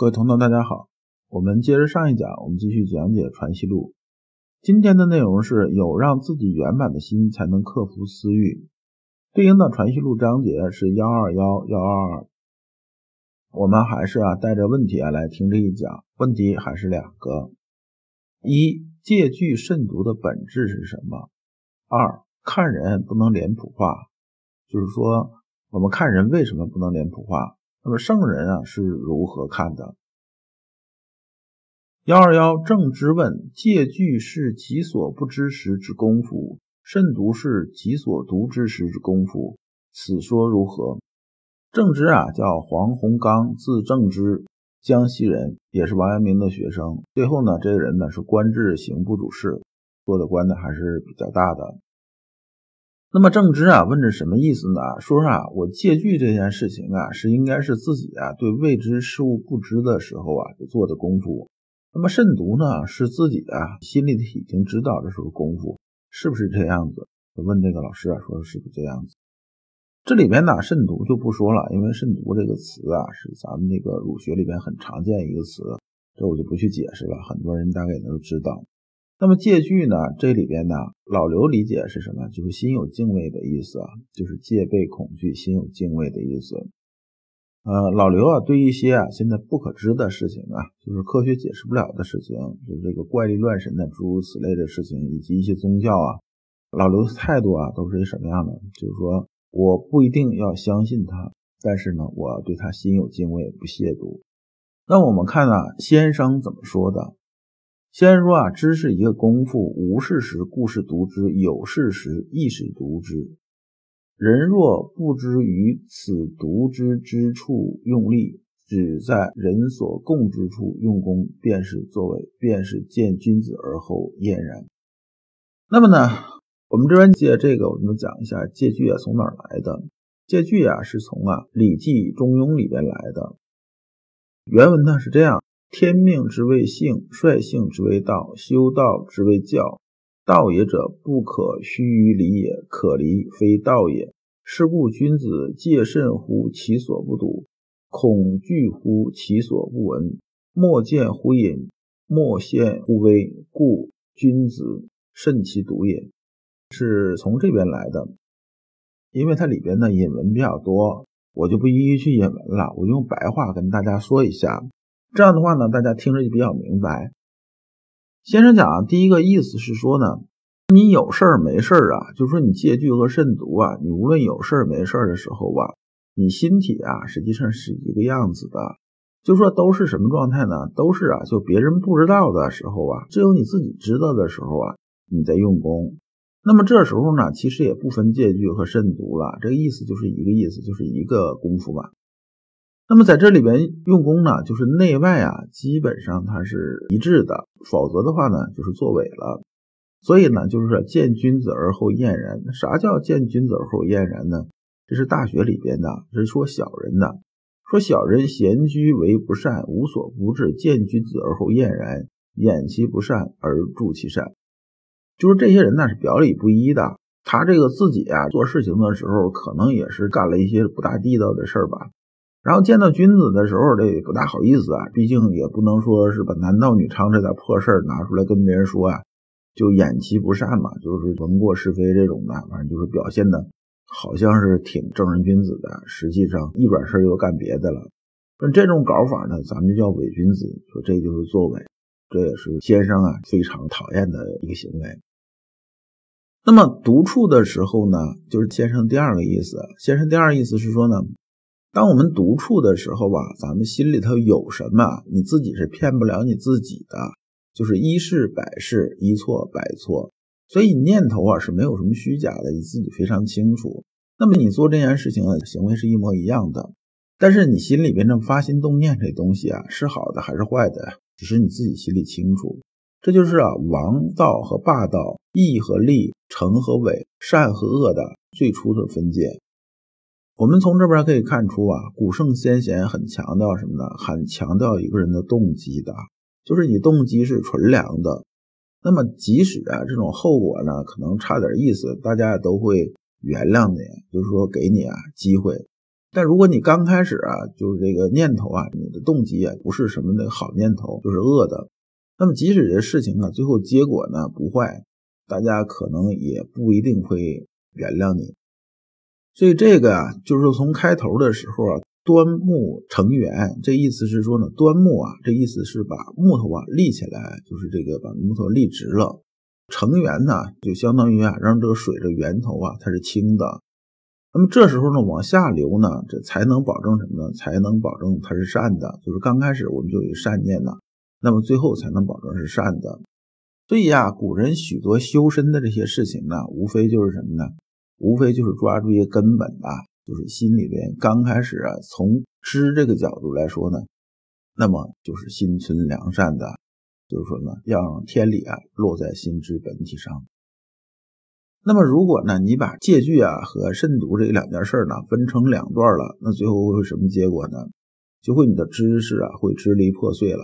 各位同学，大家好。我们接着上一讲，我们继续讲解《传习录》。今天的内容是有让自己圆满的心，才能克服私欲。对应的《传习录》章节是幺二幺幺二二。我们还是啊带着问题啊来听这一讲。问题还是两个：一、借据慎独的本质是什么？二、看人不能脸谱化，就是说我们看人为什么不能脸谱化？那么圣人啊是如何看的？幺二幺正之问：借据是己所不知时之功夫，慎独是己所独知时之功夫，此说如何？正之啊叫黄洪刚，字正之，江西人，也是王阳明的学生。最后呢，这个人呢是官至刑部主事，做的官呢还是比较大的。那么正知啊，问这什么意思呢？说啊，我借据这件事情啊，是应该是自己啊对未知事物不知的时候啊就做的功夫。那么慎独呢，是自己啊心里已经知道的时候功夫，是不是这样子？就问这个老师啊，说是不是这样子？这里边呢，慎独就不说了，因为慎独这个词啊，是咱们那个儒学里边很常见一个词，这我就不去解释了，很多人大概也都知道。那么借据呢？这里边呢，老刘理解是什么？就是心有敬畏的意思啊，就是戒备恐惧，心有敬畏的意思。呃，老刘啊，对一些啊现在不可知的事情啊，就是科学解释不了的事情，就是这个怪力乱神的诸如此类的事情，以及一些宗教啊，老刘的态度啊都是一什么样的？就是说，我不一定要相信他，但是呢，我对他心有敬畏，不亵渎。那我们看啊，先生怎么说的？先说啊，知是一个功夫，无事时故是独之，有事时亦是独之。人若不知于此独之之处用力，只在人所共之处用功，便是作为，便是见君子而后厌然。那么呢，我们这边借这个，我们讲一下借据啊，从哪儿来的？借据啊，是从啊《礼记·中庸》里边来的。原文呢是这样。天命之谓性，率性之谓道，修道之谓教。道也者，不可须臾离也，可离非道也。是故君子戒慎乎其所不睹，恐惧乎其所不闻。莫见乎隐，莫现乎微，故君子慎其独也。是从这边来的，因为它里边的引文比较多，我就不一一去引文了，我用白话跟大家说一下。这样的话呢，大家听着就比较明白。先生讲，第一个意思是说呢，你有事儿没事儿啊，就说你借据和慎独啊，你无论有事儿没事儿的时候吧，你心体啊实际上是一个样子的，就说都是什么状态呢？都是啊，就别人不知道的时候啊，只有你自己知道的时候啊，你在用功。那么这时候呢，其实也不分借据和慎独了，这个意思就是一个意思，就是一个功夫吧。那么在这里边用功呢，就是内外啊，基本上它是一致的，否则的话呢，就是作伪了。所以呢，就是说见君子而后厌然。啥叫见君子而后厌然呢？这是《大学》里边的，是说小人的，说小人闲居为不善，无所不至，见君子而后厌然，掩其不善而助其善。就是这些人呢是表里不一的，他这个自己啊做事情的时候，可能也是干了一些不大地道的事儿吧。然后见到君子的时候，这也不大好意思啊，毕竟也不能说是把男盗女娼这点破事拿出来跟别人说啊，就掩其不善嘛，就是闻过是非这种的，反正就是表现的好像是挺正人君子的，实际上一转身又干别的了。那这种搞法呢，咱们就叫伪君子，说这就是作伪，这也是先生啊非常讨厌的一个行为。那么独处的时候呢，就是先生第二个意思，先生第二个意思是说呢。当我们独处的时候吧，咱们心里头有什么，你自己是骗不了你自己的，就是一是百是，一错百错，所以念头啊是没有什么虚假的，你自己非常清楚。那么你做这件事情啊，行为是一模一样的，但是你心里边这发心动念这东西啊，是好的还是坏的，只是你自己心里清楚。这就是啊，王道和霸道，义和利，诚和伪，善和恶的最初的分界。我们从这边可以看出啊，古圣先贤很强调什么呢？很强调一个人的动机的，就是你动机是纯良的，那么即使啊这种后果呢可能差点意思，大家都会原谅你，就是说给你啊机会。但如果你刚开始啊，就是这个念头啊，你的动机也不是什么那个好念头，就是恶的，那么即使这事情啊最后结果呢不坏，大家可能也不一定会原谅你。所以这个啊，就是从开头的时候啊，端木成圆，这意思是说呢，端木啊，这意思是把木头啊立起来，就是这个把木头立直了。成圆呢，就相当于啊，让这个水的源头啊它是清的。那么这时候呢，往下流呢，这才能保证什么呢？才能保证它是善的。就是刚开始我们就有善念呢，那么最后才能保证是善的。所以啊，古人许多修身的这些事情呢，无非就是什么呢？无非就是抓住一个根本吧，就是心里边刚开始啊，从知这个角度来说呢，那么就是心存良善的，就是说呢，要让天理啊落在心之本体上。那么如果呢，你把戒惧啊和慎独这两件事呢分成两段了，那最后会是什么结果呢？就会你的知识啊会支离破碎了，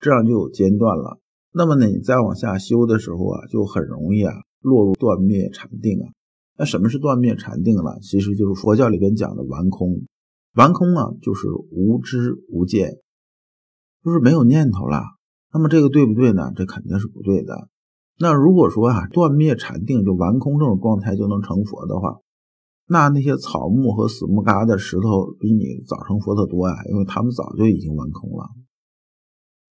这样就有间断了。那么呢，你再往下修的时候啊，就很容易啊落入断灭禅定啊。那什么是断灭禅定呢？其实就是佛教里边讲的完空。完空啊，就是无知无见，就是没有念头了。那么这个对不对呢？这肯定是不对的。那如果说啊，断灭禅定就完空这种状态就能成佛的话，那那些草木和死木疙瘩石头比你早成佛的多呀，因为他们早就已经完空了。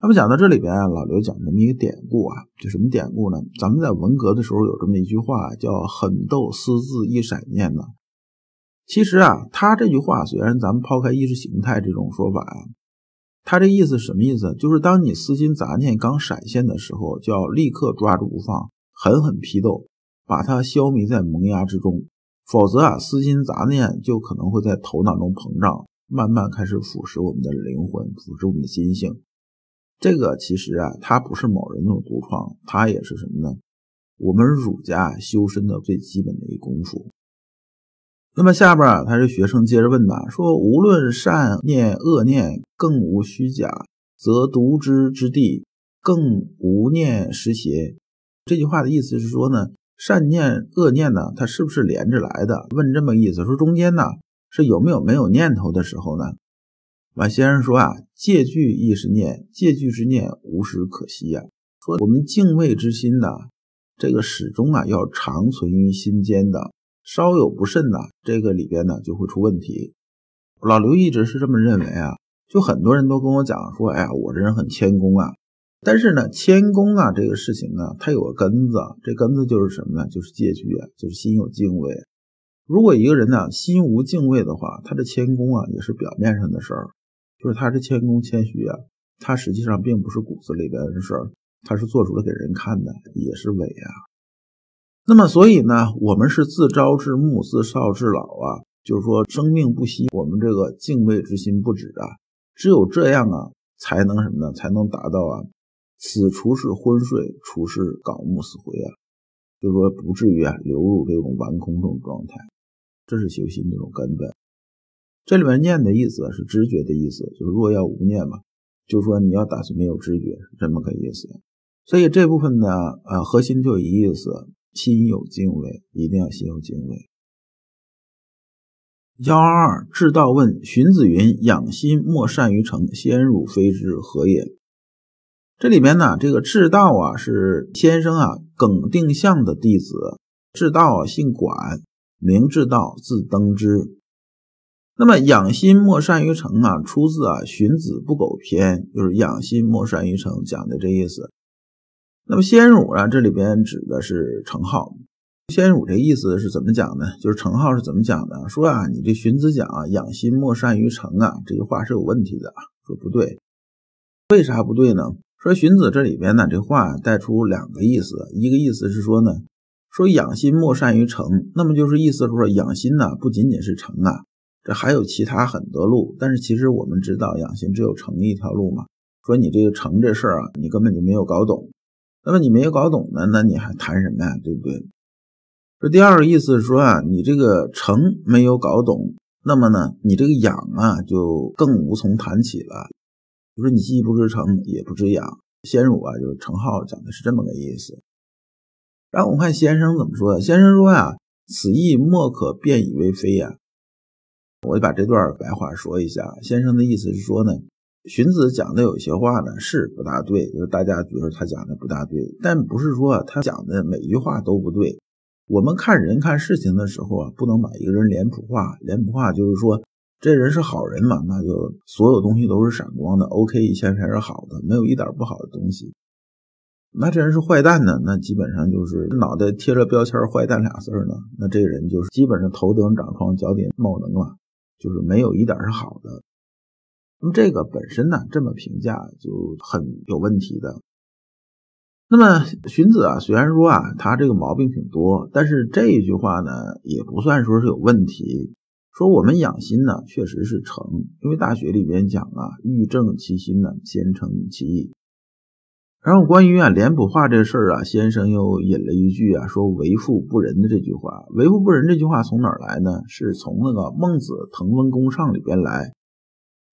那么讲到这里边啊，老刘讲这么一个典故啊，就什么典故呢？咱们在文革的时候有这么一句话，叫“狠斗私自一闪念”呢。其实啊，他这句话虽然咱们抛开意识形态这种说法啊，他这意思什么意思？就是当你私心杂念刚闪现的时候，就要立刻抓住不放，狠狠批斗，把它消弭在萌芽之中。否则啊，私心杂念就可能会在头脑中膨胀，慢慢开始腐蚀我们的灵魂，腐蚀我们的心性。这个其实啊，它不是某人的独创，它也是什么呢？我们儒家修身的最基本的一功夫。那么下边啊，他这学生接着问呐，说无论善念恶念，更无虚假，则独知之地，更无念实邪。这句话的意思是说呢，善念恶念呢，它是不是连着来的？问这么意思，说中间呢是有没有没有念头的时候呢？马先生说啊，戒惧亦是念，戒惧之念无时可惜呀。说我们敬畏之心呐，这个始终啊要长存于心间的，稍有不慎呐，这个里边呢就会出问题。老刘一直是这么认为啊，就很多人都跟我讲说，哎呀，我这人很谦恭啊，但是呢，谦恭啊这个事情呢，它有个根子，这根子就是什么呢？就是戒惧啊，就是心有敬畏。如果一个人呢心无敬畏的话，他的谦恭啊也是表面上的事儿。就是他是谦恭谦虚啊，他实际上并不是骨子里边的事儿，他是做出来给人看的，也是伪啊。那么所以呢，我们是自朝至暮，自少至老啊，就是说生命不息，我们这个敬畏之心不止啊。只有这样啊，才能什么呢？才能达到啊，此处是昏睡，处是槁木死灰啊，就是说不至于啊流入这种完空这种状态，这是修心这种根本。这里面念的意思是知觉的意思，就是若要无念嘛，就是说你要打算没有知觉，是这么个意思。所以这部分呢，呃，核心就一意思，心有敬畏，一定要心有敬畏。幺二二智道问荀子云：“养心莫善于诚，先汝非之何也？”这里面呢，这个智道啊，是先生啊耿定向的弟子。智道啊，姓管，名智道，字登之。那么养心莫善于诚啊，出自啊《荀子不苟篇》，就是养心莫善于诚讲的这意思。那么先儒啊，这里边指的是程颢。先儒这意思是怎么讲呢？就是程颢是怎么讲的？说啊，你这荀子讲啊，养心莫善于诚啊，这句话是有问题的。说不对，为啥不对呢？说荀子这里边呢，这话带出两个意思，一个意思是说呢，说养心莫善于诚，那么就是意思说养心呢，不仅仅是诚啊。这还有其他很多路，但是其实我们知道养心只有诚一条路嘛。说你这个诚这事儿啊，你根本就没有搞懂。那么你没有搞懂呢，那你还谈什么呀？对不对？这第二个意思是说啊，你这个诚没有搞懂，那么呢，你这个养啊就更无从谈起了。就是你既不知诚，也不知养。先儒啊，就是程颢讲的是这么个意思。然后我们看先生怎么说？先生说呀，此意莫可变以为非呀。我就把这段白话说一下。先生的意思是说呢，荀子讲的有些话呢是不大对，就是大家觉得他讲的不大对，但不是说他讲的每一句话都不对。我们看人看事情的时候啊，不能把一个人脸谱化。脸谱化就是说，这人是好人嘛，那就所有东西都是闪光的，OK，一切全是好的，没有一点不好的东西。那这人是坏蛋呢？那基本上就是脑袋贴着标签“坏蛋”俩字儿呢。那这人就是基本上头顶长疮，脚底冒脓了，就是没有一点是好的。那么这个本身呢，这么评价就很有问题的。那么荀子啊，虽然说啊，他这个毛病挺多，但是这一句话呢，也不算说是有问题。说我们养心呢，确实是成，因为《大学》里边讲啊，欲正其心呢，先诚其意。然后关于啊脸谱化这事儿啊，先生又引了一句啊，说为富不仁的这句话。为富不仁这句话从哪儿来呢？是从那个《孟子·滕文公上》里边来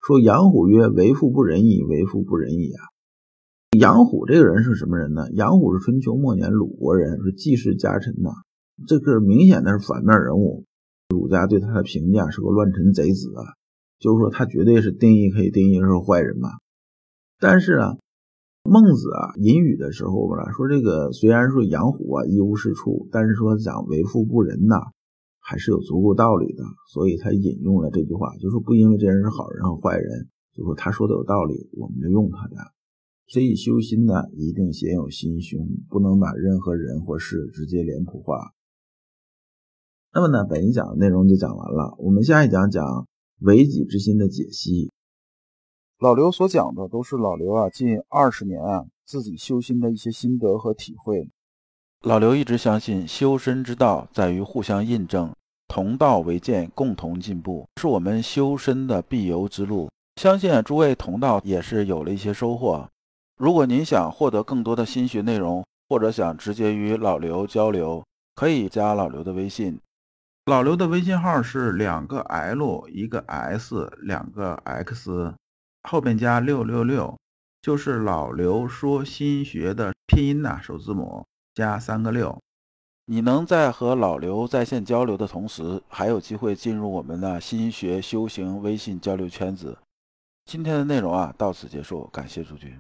说。杨虎曰：“为富不仁矣，为富不仁矣啊！”杨虎这个人是什么人呢？杨虎是春秋末年鲁国人，是季氏家臣呐。这个明显的是反面人物。儒家对他的评价是个乱臣贼子啊，就是说他绝对是定义可以定义是坏人嘛。但是啊。孟子啊，隐语的时候吧，说这个虽然说养虎啊一无是处，但是说讲为富不仁呐，还是有足够道理的。所以他引用了这句话，就说不因为这人是好人和坏人，就说他说的有道理，我们就用他的。所以修心呢，一定先有心胸，不能把任何人或事直接脸谱化。那么呢，本讲的内容就讲完了，我们下一讲讲为己之心的解析。老刘所讲的都是老刘啊近二十年啊自己修心的一些心得和体会。老刘一直相信修身之道在于互相印证，同道为鉴，共同进步，是我们修身的必由之路。相信诸位同道也是有了一些收获。如果您想获得更多的心学内容，或者想直接与老刘交流，可以加老刘的微信。老刘的微信号是两个 L 一个 S 两个 X。后边加六六六，就是老刘说心学的拼音呐，首字母加三个六。你能在和老刘在线交流的同时，还有机会进入我们的心学修行微信交流圈子。今天的内容啊，到此结束，感谢诸君。